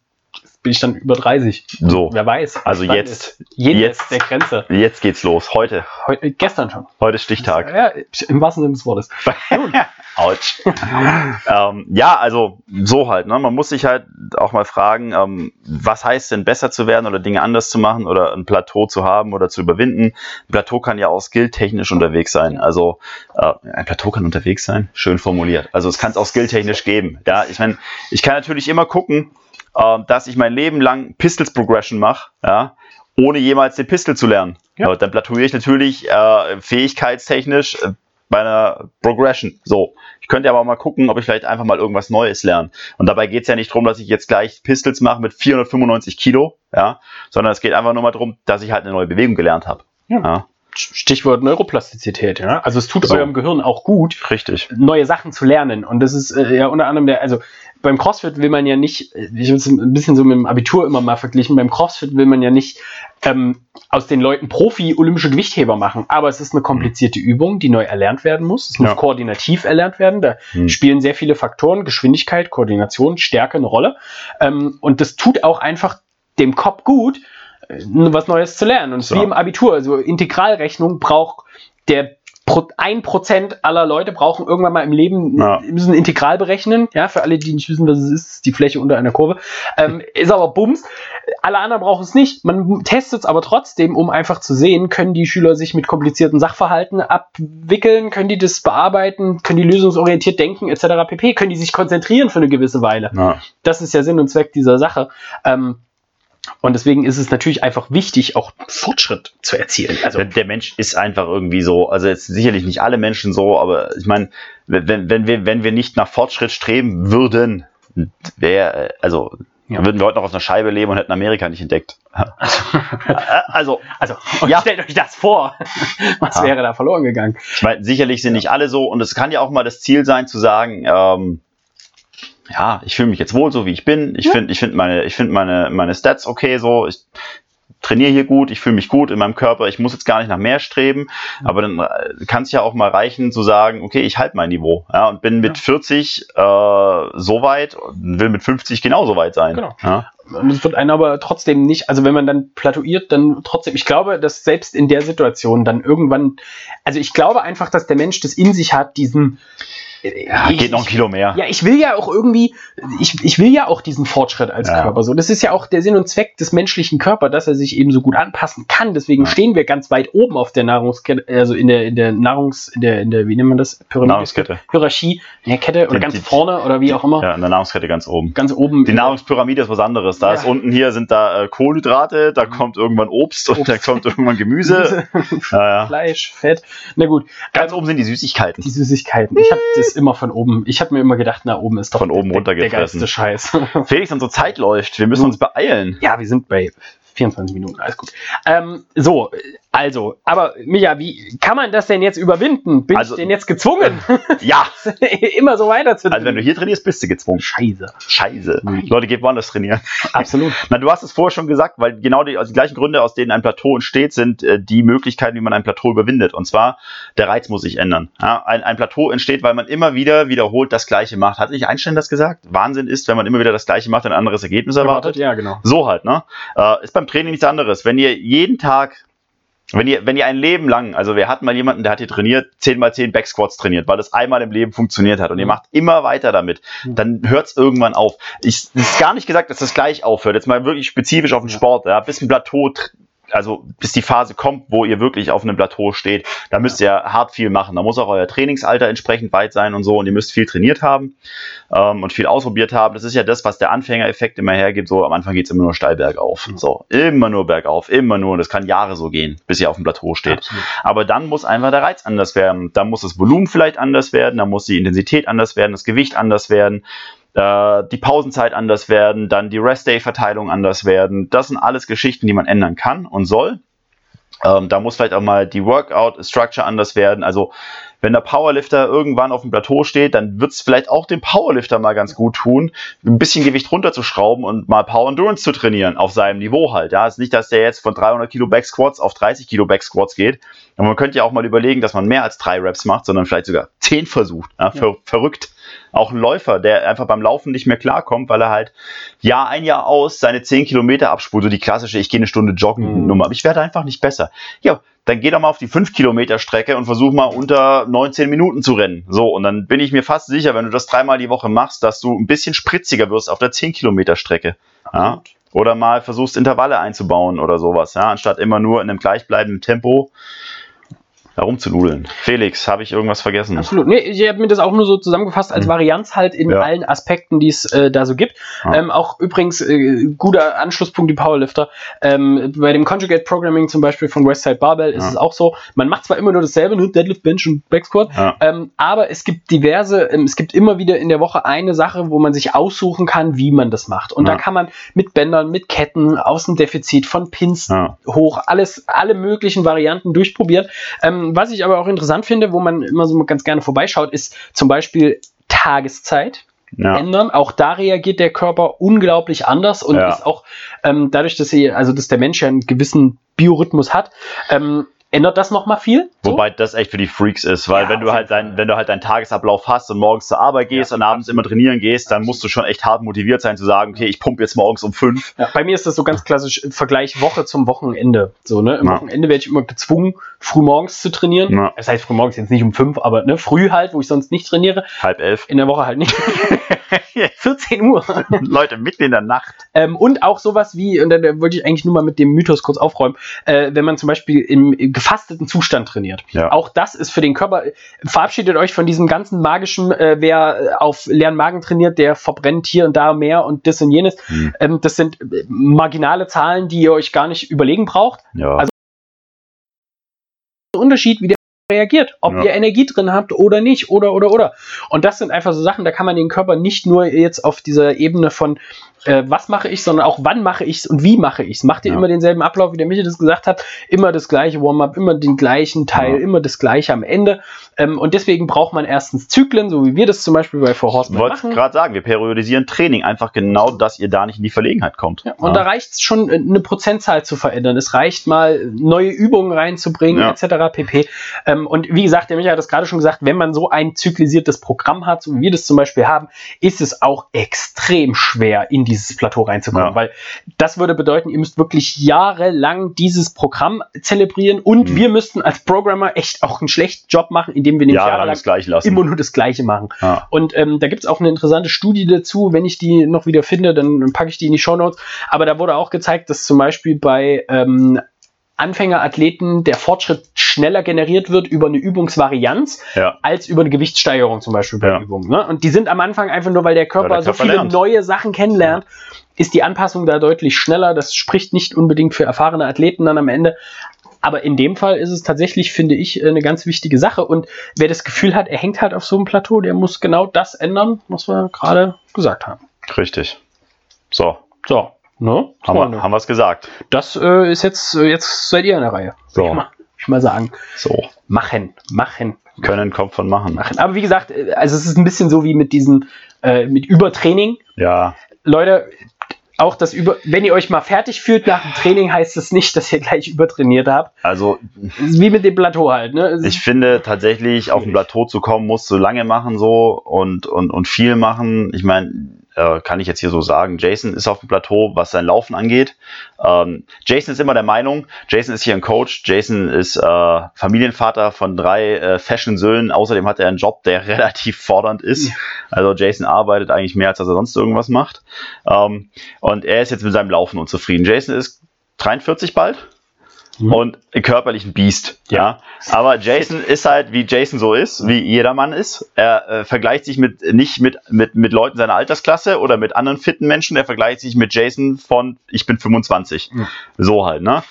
bin ich dann über 30. So. Wer weiß. Also jetzt- jetzt. der Grenze. Jetzt geht's los. Heute. Heute, gestern schon. Heute ist Stichtag. Ja, im wahrsten Sinne des Wortes. Autsch. ähm, ja, also so halt. Ne? Man muss sich halt auch mal fragen, ähm, was heißt denn besser zu werden oder Dinge anders zu machen oder ein Plateau zu haben oder zu überwinden. Ein Plateau kann ja auch skilltechnisch unterwegs sein. Also äh, ein Plateau kann unterwegs sein, schön formuliert. Also es kann es auch skilltechnisch geben. Ja, ich meine, ich kann natürlich immer gucken, äh, dass ich mein Leben lang Pistols Progression mache, ja, ohne jemals den Pistol zu lernen. Ja. Dann platouiere ich natürlich äh, fähigkeitstechnisch äh, bei einer Progression. So. Ich könnte aber auch mal gucken, ob ich vielleicht einfach mal irgendwas Neues lerne. Und dabei geht es ja nicht darum, dass ich jetzt gleich Pistols mache mit 495 Kilo, ja, sondern es geht einfach nur mal darum, dass ich halt eine neue Bewegung gelernt habe. Ja. Ja, Stichwort Neuroplastizität, ja. Also es tut So. eurem Gehirn auch gut, richtig. neue Sachen zu lernen. Und das ist äh, ja unter anderem der, also beim CrossFit will man ja nicht, ich habe es ein bisschen so mit dem Abitur immer mal verglichen, beim CrossFit will man ja nicht ähm, aus den Leuten Profi-olympische Gewichtheber machen, aber es ist eine komplizierte Übung, die neu erlernt werden muss. Es muss Ja. koordinativ erlernt werden. Da Hm. spielen sehr viele Faktoren, Geschwindigkeit, Koordination, Stärke eine Rolle. Ähm, und das tut auch einfach dem Kopf gut, äh, was Neues zu lernen. Und es ist wie im Abitur, also Integralrechnung braucht der Pro- 1% aller Leute brauchen irgendwann mal im Leben, Ja. müssen Integral berechnen. Ja, für alle, die nicht wissen, was es ist, ist die Fläche unter einer Kurve. Ähm, ist aber Bums. Alle anderen brauchen es nicht. Man testet es aber trotzdem, um einfach zu sehen, können die Schüler sich mit komplizierten Sachverhalten abwickeln, können die das bearbeiten, können die lösungsorientiert denken, etc. pp. Können die sich konzentrieren für eine gewisse Weile Ja. das ist ja Sinn und Zweck dieser Sache. Ähm, und deswegen ist es natürlich einfach wichtig, auch Fortschritt zu erzielen. Also Der, Mensch ist einfach irgendwie so, also jetzt sicherlich nicht alle Menschen so, aber ich meine, wenn, wenn, wir, wenn wir nicht nach Fortschritt streben würden, wäre, also Ja. Würden wir heute noch auf einer Scheibe leben und hätten Amerika nicht entdeckt. also, also ja. stellt euch das vor. Was ja. wäre da verloren gegangen? Ich meine, sicherlich sind nicht alle so und es kann ja auch mal das Ziel sein zu sagen, ähm, ja, ich fühle mich jetzt wohl so, wie ich bin. Ich ja. finde ich finde meine, ich finde meine, meine Stats okay so. Ich trainiere hier gut, ich fühle mich gut in meinem Körper, ich muss jetzt gar nicht nach mehr streben, aber dann äh, kann es ja auch mal reichen zu sagen, okay, ich halte mein Niveau ja, und bin mit ja. 40 äh, so weit und will mit 50 genauso weit sein. Genau. Ja. Es wird einen aber trotzdem nicht, also wenn man dann plateauiert, dann trotzdem, ich glaube, dass selbst in der Situation dann irgendwann, also ich glaube einfach, dass der Mensch das in sich hat, diesen, ja, ich, geht noch ein Kilo mehr. Ja, ich will ja auch irgendwie, ich, ich will ja auch diesen Fortschritt als ja. Körper. So, das ist ja auch der Sinn und Zweck des menschlichen Körpers, dass er sich eben so gut anpassen kann. Deswegen ja. stehen wir ganz weit oben auf der Nahrungskette, also in der, in der Nahrungs, in der, in der, wie nennt man das? Pyramide Nahrungskette. Hierarchie, in der Kette oder die, ganz die, vorne oder wie auch immer. Ja, in der Nahrungskette ganz oben. Ganz oben. Die Nahrungspyramide ist was anderes. Da ist unten hier sind da äh, Kohlenhydrate, da mhm. kommt irgendwann Obst, Obst, und da kommt irgendwann Gemüse. Fleisch, Fett. Na gut. Ganz ähm, oben sind die Süßigkeiten. Die Süßigkeiten. Ich habe das immer von oben ich habe mir immer gedacht, na oben ist doch von oben der, der geilste Scheiß. Felix, unsere Zeit läuft. Wir müssen uns beeilen. Ja, wir sind bei 24 Minuten, alles gut. Ähm, so, also, aber Micha, wie kann man das denn jetzt überwinden? Bin also, ich denn jetzt gezwungen? Ja. Immer so weiter zu Also, wenn du hier trainierst, bist du gezwungen. Scheiße. Scheiße. Mhm. Leute, geht woanders trainieren. Absolut. Na, du hast es vorher schon gesagt, weil genau die, also die gleichen Gründe, aus denen ein Plateau entsteht, sind äh, die Möglichkeiten, wie man ein Plateau überwindet. Und zwar, der Reiz muss sich ändern. Ja, ein, ein Plateau entsteht, weil man immer wieder wiederholt das Gleiche macht. Hat nicht Einstein das gesagt? Wahnsinn ist, wenn man immer wieder das Gleiche macht, ein anderes Ergebnis erwartet. Ja, genau. So halt, ne? Äh, ist beim Training nichts anderes. Wenn ihr jeden Tag wenn ihr, wenn ihr ein Leben lang, also wir hatten mal jemanden, der hat hier trainiert, 10 mal 10 Backsquats trainiert, weil das einmal im Leben funktioniert hat und ihr mhm. macht immer weiter damit, mhm. dann hört es irgendwann auf. Ich, es ist gar nicht gesagt, dass das gleich aufhört. Jetzt mal wirklich spezifisch auf den Sport, ja, bis ein Plateau also bis die Phase kommt, wo ihr wirklich auf einem Plateau steht, da müsst ihr hart viel machen. Da muss auch euer Trainingsalter entsprechend weit sein und so und ihr müsst viel trainiert haben ähm, und viel ausprobiert haben. Das ist ja das, was der Anfängereffekt immer hergibt. So am Anfang geht's immer nur steil bergauf. So, immer nur bergauf, immer nur. Und das kann Jahre so gehen, bis ihr auf dem Plateau steht. Absolut. Aber dann muss einfach der Reiz anders werden. Dann muss das Volumen vielleicht anders werden, dann muss die Intensität anders werden, das Gewicht anders werden äh, die Pausenzeit anders werden, dann die Rest-Day-Verteilung anders werden. Das sind alles Geschichten, die man ändern kann und soll. Ähm, da muss vielleicht auch mal die Workout-Structure anders werden. Also wenn der Powerlifter irgendwann auf dem Plateau steht, dann wird es vielleicht auch dem Powerlifter mal ganz gut tun, ein bisschen Gewicht runterzuschrauben und mal Power Endurance zu trainieren, auf seinem Niveau halt. Ja, es ist nicht, dass der jetzt von 300 Kilo Back Squats auf 30 Kilo Back Squats geht. Und man könnte ja auch mal überlegen, dass man mehr als drei Reps macht, sondern vielleicht sogar zehn versucht. Ja, ver ja. Verrückt. Auch ein Läufer, der einfach beim Laufen nicht mehr klarkommt, weil er halt Jahr ein Jahr aus seine 10 Kilometer abspult, so die klassische, ich gehe eine Stunde joggen mhm. Nummer, aber ich werde einfach nicht besser. Ja, dann geh doch mal auf die 5 Kilometer Strecke und versuch mal unter 19 Minuten zu rennen. So, und dann bin ich mir fast sicher, wenn du das dreimal die Woche machst, dass du ein bisschen spritziger wirst auf der 10 Kilometer Strecke. Ja? Oder mal versuchst Intervalle einzubauen oder sowas, ja, anstatt immer nur in einem gleichbleibenden Tempo herumzunudeln. Felix, habe ich irgendwas vergessen? Absolut. Nee, ich habe mir das auch nur so zusammengefasst als hm. Varianz halt in ja. allen Aspekten, die es äh, da so gibt. Ja. Ähm, auch übrigens äh, guter Anschlusspunkt die Powerlifter. Ähm, bei dem Conjugate Programming zum Beispiel von Westside Barbell ist ja. es auch so. Man macht zwar immer nur dasselbe, nur Deadlift, Bench und Backsquat, ähm, aber es gibt diverse, ähm, es gibt immer wieder in der Woche eine Sache, wo man sich aussuchen kann, wie man das macht. Und da kann man mit Bändern, mit Ketten, Außendefizit, von Pins hoch, alles, alle möglichen Varianten durchprobieren. Ähm, was ich aber auch interessant finde, wo man immer so ganz gerne vorbeischaut, ist zum Beispiel Tageszeit. Ja. ändern. Auch da reagiert der Körper unglaublich anders und ja. ist auch ähm, dadurch, dass sie, also dass der Mensch ja einen gewissen Biorhythmus hat, ähm, ändert das nochmal viel. So? Wobei das echt für die Freaks ist, weil ja, wenn du halt dein, wenn du halt deinen Tagesablauf hast und morgens zur Arbeit gehst ja, und abends immer trainieren gehst, dann musst du schon echt hart motiviert sein zu sagen, okay, ich pumpe jetzt morgens um fünf. Ja, bei mir ist das so ganz klassisch Vergleich Woche zum Wochenende. So, ne? Im Wochenende werde ich immer gezwungen, früh morgens zu trainieren. Das heißt früh morgens jetzt nicht um fünf, aber ne, früh halt, wo ich sonst nicht trainiere. Halb elf. In der Woche halt nicht. 14 Uhr. Leute, mitten in der Nacht. Ähm, und auch sowas wie, und da, da, wollte ich eigentlich nur mal mit dem Mythos kurz aufräumen, äh, wenn man zum Beispiel im, im gefasteten Zustand trainiert. Ja. Auch das ist für den Körper, verabschiedet euch von diesem ganzen magischen, äh, wer auf leeren Magen trainiert, der verbrennt hier und da mehr und das und jenes. Hm. Ähm, das sind äh, marginale Zahlen, die ihr euch gar nicht überlegen braucht. Ja. Also Unterschied, wie der reagiert, ob Ja. ihr Energie drin habt oder nicht, oder, oder, oder. Und das sind einfach so Sachen, da kann man den Körper nicht nur jetzt auf dieser Ebene von, äh, was mache ich, sondern auch wann mache ich es und wie mache ich es. Macht ihr Ja. immer denselben Ablauf, wie der Michael das gesagt hat, immer das gleiche Warm-up, immer den gleichen Teil, Ja. immer das gleiche am Ende. Ähm, und deswegen braucht man erstens Zyklen, so wie wir das zum Beispiel bei Four Ich Horsemen wollte machen. gerade sagen, wir periodisieren Training einfach genau, dass ihr da nicht in die Verlegenheit kommt. Ja, und da reicht es schon, äh, eine Prozentzahl zu verändern. Es reicht mal, neue Übungen reinzubringen, etc. pp. Ähm, und wie gesagt, der Michael hat das gerade schon gesagt, wenn man so ein zyklisiertes Programm hat, so wie wir das zum Beispiel haben, ist es auch extrem schwer, in dieses Plateau reinzukommen. Ja. Weil das würde bedeuten, ihr müsst wirklich jahrelang dieses Programm zelebrieren und Mhm. wir müssten als Programmer echt auch einen schlechten Job machen, indem wir nämlich jahrelang jahrelang das gleich lassen. immer nur das Gleiche machen. Ja. Und ähm, da gibt es auch eine interessante Studie dazu. Wenn ich die noch wieder finde, dann packe ich die in die Shownotes. Aber da wurde auch gezeigt, dass zum Beispiel bei ähm, Anfängerathleten der Fortschritt schneller generiert wird über eine Übungsvarianz Ja. als über eine Gewichtssteigerung zum Beispiel bei Ja. Übungen. Ne? Und die sind am Anfang einfach nur, weil der Körper, der so Körper viele lernt. neue Sachen kennenlernt, ist die Anpassung da deutlich schneller. Das spricht nicht unbedingt für erfahrene Athleten dann am Ende. Aber in dem Fall ist es tatsächlich, finde ich, eine ganz wichtige Sache. Und wer das Gefühl hat, er hängt halt auf so einem Plateau, der muss genau das ändern, was wir gerade gesagt haben. Richtig. So, So, ne? haben wir haben wir's gesagt. Das äh, ist jetzt, äh, jetzt seid ihr in der Reihe. So. Ich mal, ich mal sagen. So, Machen, machen, können kommt von machen. machen. Aber wie gesagt, äh, also es ist ein bisschen so wie mit diesem, äh, mit Übertraining. Ja, Leute, auch das über, wenn ihr euch mal fertig fühlt nach dem Training, heißt das nicht, dass ihr gleich übertrainiert habt. also Es wie mit dem Plateau halt, ne? Es ich finde tatsächlich, auf ein Plateau zu kommen, musst du lange machen so und, und, und viel machen. Ich meine, äh, kann ich jetzt hier so sagen, Jason ist auf dem Plateau, was sein Laufen angeht. Ähm, Jason ist immer der Meinung, Jason ist hier ein Coach, Jason ist äh, Familienvater von drei äh, Fashion-Söhnen, außerdem hat er einen Job, der relativ fordernd ist. Ja. Also Jason arbeitet eigentlich mehr, als dass er sonst irgendwas macht. Ähm, und er ist jetzt mit seinem Laufen unzufrieden. Jason ist 43 bald Mhm. und körperlich ein Biest. Ja. Aber Jason ist halt, wie Jason so ist, wie jeder Mann ist. Er äh, vergleicht sich mit nicht mit, mit, mit Leuten seiner Altersklasse oder mit anderen fitten Menschen. Er vergleicht sich mit Jason von ich bin 25. Mhm. So halt, ne?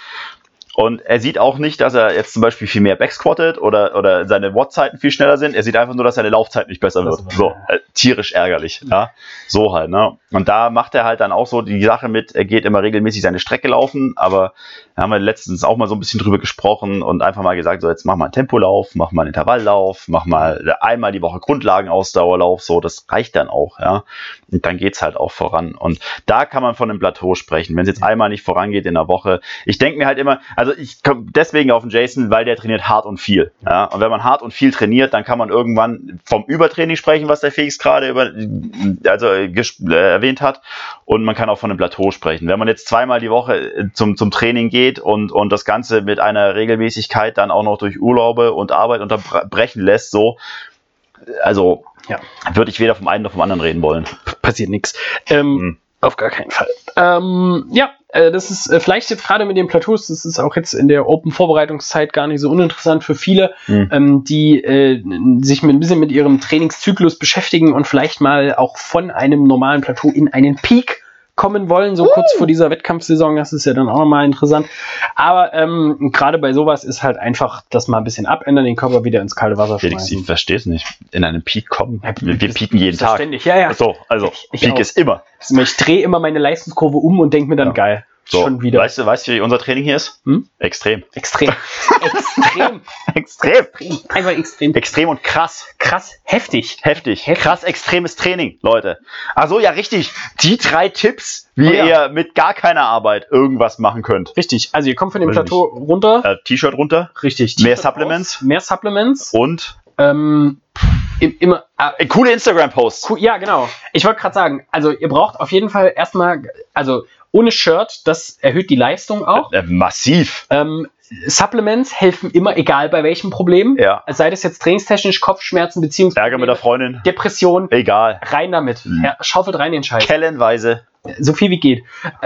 Und er sieht auch nicht, dass er jetzt zum Beispiel viel mehr backsquattet oder, oder seine Wattzeiten viel schneller sind. Er sieht einfach nur, dass seine Laufzeit nicht besser wird. So, äh, tierisch ärgerlich. Ja, so halt. Ne? Und da macht er halt dann auch so die Sache mit, er geht immer regelmäßig seine Strecke laufen, aber da haben wir letztens auch mal so ein bisschen drüber gesprochen und einfach mal gesagt, so jetzt mach mal einen Tempolauf, mach mal einen Intervalllauf, mach mal einmal die Woche Grundlagenausdauerlauf, so, das reicht dann auch, ja. Und dann geht's halt auch voran. Und da kann man von einem Plateau sprechen, wenn es jetzt einmal nicht vorangeht in der Woche. Ich denke mir halt immer, also ich komme deswegen auf den Jason, weil der trainiert hart und viel. Ja? Und wenn man hart und viel trainiert, dann kann man irgendwann vom Übertraining sprechen, was der Felix gerade über, also äh, äh, erwähnt hat. Und man kann auch von einem Plateau sprechen. Wenn man jetzt zweimal die Woche äh, zum, zum Training geht und, und das Ganze mit einer Regelmäßigkeit dann auch noch durch Urlaube und Arbeit unterbrechen lässt, so, also Ja. würde ich weder vom einen noch vom anderen reden wollen. passiert nichts. Ähm, Hm. Auf gar keinen Fall. Ähm, ja, äh, das ist äh, vielleicht jetzt gerade mit den Plateaus, das ist auch jetzt in der Open-Vorbereitungszeit gar nicht so uninteressant für viele, Hm. ähm, die äh, sich mit, ein bisschen mit ihrem Trainingszyklus beschäftigen und vielleicht mal auch von einem normalen Plateau in einen Peak kommen wollen, so kurz vor dieser Wettkampfsaison, das ist ja dann auch nochmal interessant. Aber ähm, gerade bei sowas ist halt einfach das mal ein bisschen abändern, den Körper wieder ins kalte Wasser Felix, ich schmeißen. verstehe es nicht. In einem Peak kommen. Ja, Wir, wir pieken jeden Tag. Ständig, ja, ja. So, also Ich Peak auch. ist immer. Ich drehe immer meine Leistungskurve um und denke mir dann, Ja. geil, So, schon wieder. Weißt du, weißt du, wie unser Training hier ist? Hm? Extrem. Extrem. extrem. Extrem. Einfach extrem. Extrem und krass. Krass. Heftig. Heftig. Heftig. Krass extremes Training, Leute. Ach so, ja, richtig. Die drei Tipps, wie Oh ja. ihr mit gar keiner Arbeit irgendwas machen könnt. Richtig. Also ihr kommt von dem Weiß Plateau runter. Äh, T-Shirt runter Richtig. mehr T-Shirt Supplements? raus, Mehr Supplements. und Ähm, im, immer. ah, äh, coole Instagram-Posts. cool, ja, genau. Ich wollte gerade sagen, also ihr braucht auf jeden Fall erstmal, also ohne Shirt, das erhöht die Leistung auch. Äh, massiv. Ähm, Supplements helfen immer, egal bei welchem Problem. Ja. Sei das jetzt trainingstechnisch, Kopfschmerzen beziehungsweise Ärger mit der Freundin. Depression. Egal. Rein damit. Mhm. Ja, schaufelt rein den Scheiß. Kellenweise. So viel wie geht.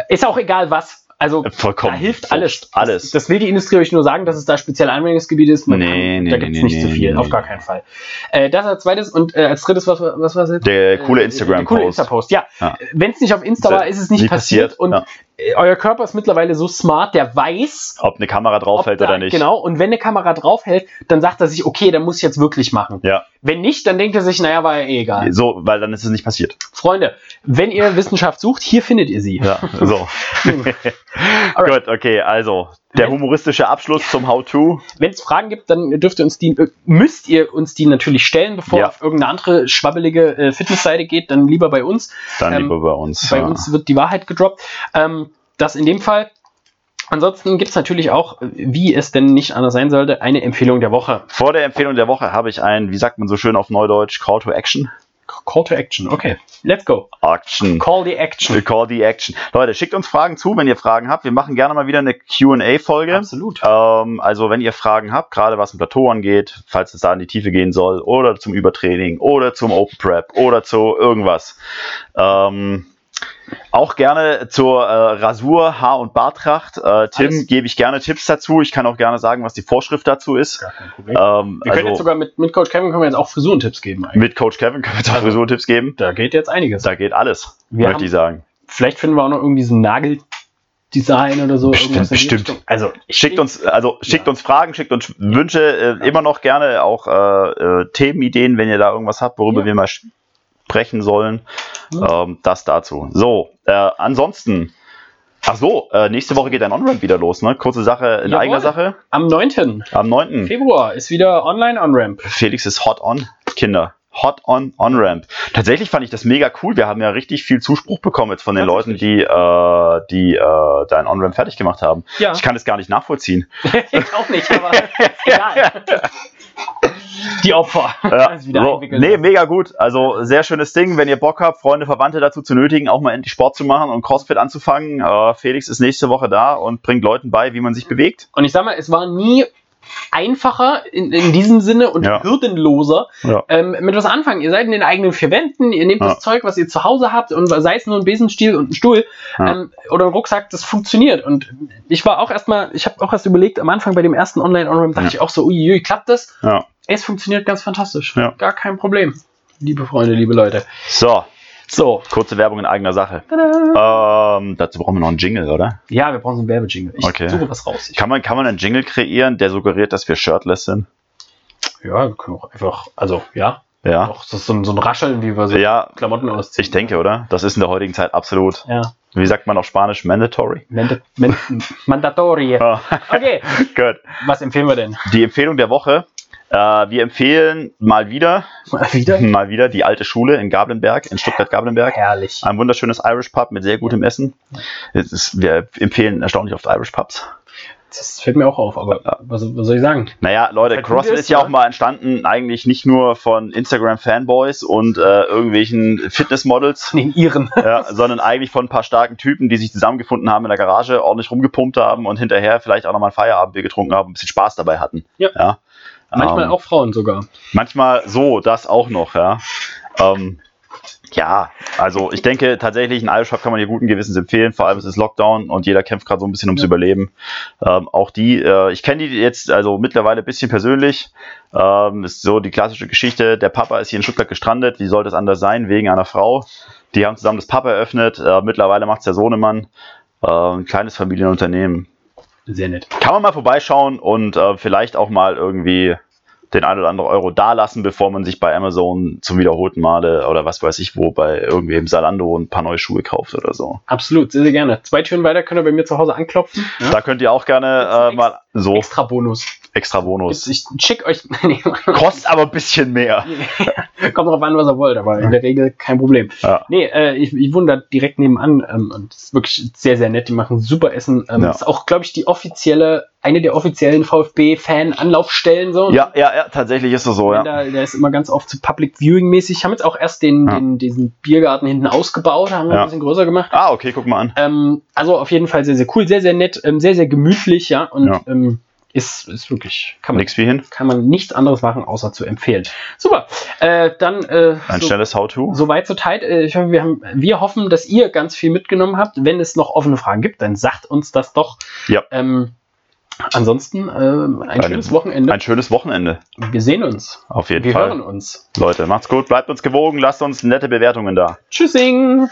Ist auch egal was. Also Äh, Vollkommen. da hilft alles. Alles. Das, will die Industrie euch nur sagen, dass es da speziell Anwendungsgebiet ist. Man Nee, kann, nee, da gibt es nee, nicht nee, so viel, auf gar keinen Fall. Äh, das als zweites und äh, als drittes, was, was war es jetzt? Der coole Äh, Instagram-Post. Der coole Insta-Post, ja. Ja. Wenn es nicht auf Insta war, ist es nicht passiert. passiert, Und ja. Euer Körper ist mittlerweile so smart, der weiß, Ob eine Kamera draufhält oder nicht. Genau, und wenn eine Kamera draufhält, dann sagt er sich, okay, dann muss ich jetzt wirklich machen. Ja, Wenn nicht, dann denkt er sich, naja, war ja eh egal. so, weil dann ist es nicht passiert. Freunde, wenn ihr Wissenschaft sucht, hier findet ihr sie. Ja, so. Gut, okay, also der humoristische Abschluss zum How-To. Wenn es Fragen gibt, dann dürft ihr uns die, äh, müsst ihr uns die natürlich stellen, bevor Ja. ihr auf irgendeine andere schwabbelige äh, Fitnessseite geht, dann lieber bei uns. Dann Ähm, lieber bei uns. Bei ja. uns wird die Wahrheit gedroppt. Ähm, das in dem Fall. Ansonsten gibt es natürlich auch, wie es denn nicht anders sein sollte, eine Empfehlung der Woche. Vor der Empfehlung der Woche habe ich ein, wie sagt man so schön auf Neudeutsch, Call to Action. Call to Action. Okay, let's go. Action. Call the Action. Call the Action. Leute, schickt uns Fragen zu, wenn ihr Fragen habt. Wir machen gerne mal wieder eine QA-Folge. Absolut. Ähm, also wenn ihr Fragen habt, gerade was ein Plateau angeht, falls es da in die Tiefe gehen soll, oder zum Übertraining, oder zum Open Prep, oder zu irgendwas. Ähm, auch gerne zur äh, Rasur, Haar- und Bartracht. Äh, Tim, gebe ich gerne Tipps dazu. Ich kann auch gerne sagen, was die Vorschrift dazu ist. Gar kein Problem. Ähm, wir können jetzt also sogar mit, mit Coach Kevin können wir jetzt auch Frisurentipps geben. Eigentlich. mit Coach Kevin können wir jetzt auch Frisurtipps geben. Da geht jetzt einiges. Da geht alles, Wir möchte haben- ich sagen. Vielleicht finden wir auch noch irgendwie so ein Nageldesign oder so. Bestimmt, bestimmt. Also Schickt uns, also schickt Ja. uns Fragen, schickt uns Wünsche, äh, immer noch gerne auch äh, äh, Themenideen, wenn ihr da irgendwas habt, worüber Ja. wir mal sprechen sollen. Ja. Ähm, das dazu. So, äh, ansonsten. Ach so, äh, nächste Woche geht ein On-Ramp wieder los, ne? Kurze Sache in Jawohl. eigener Sache. Am 9. Am 9. Februar ist wieder online On-Ramp. Felix ist hot on, Kinder. Hot on On-Ramp. Tatsächlich fand ich das mega cool. Wir haben ja richtig viel Zuspruch bekommen jetzt von den Leuten, die, äh, die äh, da ein On-Ramp fertig gemacht haben. Ja, Ich kann das gar nicht nachvollziehen. ich auch nicht, aber egal. Die Opfer. Ja, so, nee, mega gut. Also sehr schönes Ding. Wenn ihr Bock habt, Freunde, Verwandte dazu zu nötigen, auch mal endlich Sport zu machen und CrossFit anzufangen. Äh, Felix ist nächste Woche da und bringt Leuten bei, wie man sich bewegt. Und ich sag mal, es war nie einfacher in, in diesem Sinne und Ja. hürdenloser Ja. ähm, mit was anfangen. Ihr seid in den eigenen vier Wänden, ihr nehmt Ja. das Zeug, was ihr zu Hause habt und sei es nur ein Besenstiel und ein Stuhl ähm, oder ein Rucksack, das funktioniert. Und ich war auch erstmal, ich habe auch erst überlegt, am Anfang bei dem ersten Online-On-Ramp dachte ich auch so, uiui, klappt das? Es funktioniert ganz fantastisch. Gar kein Problem. Liebe Freunde, liebe Leute. So, So. kurze Werbung in eigener Sache. Ähm, dazu brauchen wir noch einen Jingle, oder? Ja, wir brauchen so einen Werbejingle. Ich Okay. suche was raus. Ich, Kann man, kann man einen Jingle kreieren, der suggeriert, dass wir shirtless sind? ja, wir können auch einfach, also ja, Ja. doch, das ist so ein, so ein Rascheln, wie wir so Ja, Klamotten ausziehen. ich denke, oder? Das ist in der heutigen Zeit absolut, Ja. wie sagt man auf Spanisch, mandatory. Manda man Mandatory. Ja. Okay, Gut. was empfehlen wir denn? Die Empfehlung der Woche. Äh, wir empfehlen mal wieder, Mal wieder? mal wieder die alte Schule in Gablenberg, in Stuttgart-Gablenberg. Herrlich. Ein wunderschönes Irish Pub mit sehr gutem Essen. Es ist, wir empfehlen erstaunlich oft Irish Pubs. Das fällt mir auch auf, aber was, was soll ich sagen? Naja, Leute, Halt CrossFit ist, ist ja oder? auch mal entstanden, eigentlich nicht nur von Instagram-Fanboys und äh, irgendwelchen Fitnessmodels, Den Iren. ja, sondern eigentlich von ein paar starken Typen, die sich zusammengefunden haben in der Garage, ordentlich rumgepumpt haben und hinterher vielleicht auch nochmal ein Feierabendbier getrunken haben, ein bisschen Spaß dabei hatten. Ja. Manchmal Ähm, auch Frauen sogar. Manchmal so, das auch noch, ja. Ähm, ja, also ich denke tatsächlich, einen Irish kann man hier guten Gewissens empfehlen, vor allem es ist Lockdown und jeder kämpft gerade so ein bisschen ums Ja. Überleben. Ähm, auch die, äh, ich kenne die jetzt also mittlerweile ein bisschen persönlich. Ähm, ist so die klassische Geschichte, der Papa ist hier in Stuttgart gestrandet, wie sollte es anders sein, wegen einer Frau. Die haben zusammen das Pub eröffnet, äh, mittlerweile macht es der Sohnemann. Äh, ein kleines Familienunternehmen. Sehr nett. Kann man mal vorbeischauen und äh, vielleicht auch mal irgendwie den ein oder anderen Euro da lassen, bevor man sich bei Amazon zum wiederholten Male oder was weiß ich wo bei irgendwie im Salando ein paar neue Schuhe kauft oder so. Absolut, sehr, sehr gerne. Zwei Türen weiter könnt ihr bei mir zu Hause anklopfen. Ja? Da könnt ihr auch gerne äh, mal so Extra Bonus. extra Bonus. Ich schick euch. Kostet aber ein bisschen mehr. Kommt drauf an, was ihr wollt, aber in der Regel kein Problem. Ja. Nee, äh, ich, ich wohne da direkt nebenan ähm, und es ist wirklich sehr, sehr nett. Die machen super Essen. Ähm, Ja. Ist auch, glaube ich, die offizielle, eine der offiziellen VfB-Fan-Anlaufstellen. So. Ja, ja, ja, tatsächlich ist es so, ja. Da, der ist immer ganz oft zu Public Viewing mäßig. Haben jetzt auch erst den, Ja. den, diesen Biergarten hinten ausgebaut, haben wir ein bisschen größer gemacht. Ah, okay, guck mal an. Ähm, also auf jeden Fall sehr, sehr cool, sehr, sehr nett, ähm, sehr, sehr gemütlich, ja. Und ähm, ist, ist wirklich, kann man, Nix wie hin. kann man nichts anderes machen, außer zu empfehlen. Super. Äh, dann äh, Ein so, schnelles How-To. so weit, so tight. Äh, ich hoffe, wir, haben, wir hoffen, dass ihr ganz viel mitgenommen habt. Wenn es noch offene Fragen gibt, dann sagt uns das doch. Ja. Ähm, ansonsten äh, ein Eine- schönes Wochenende. Ein schönes Wochenende. wir sehen uns. Auf jeden Wir Fall. hören uns. Leute, macht's gut, bleibt uns gewogen, lasst uns nette Bewertungen da. Tschüssing.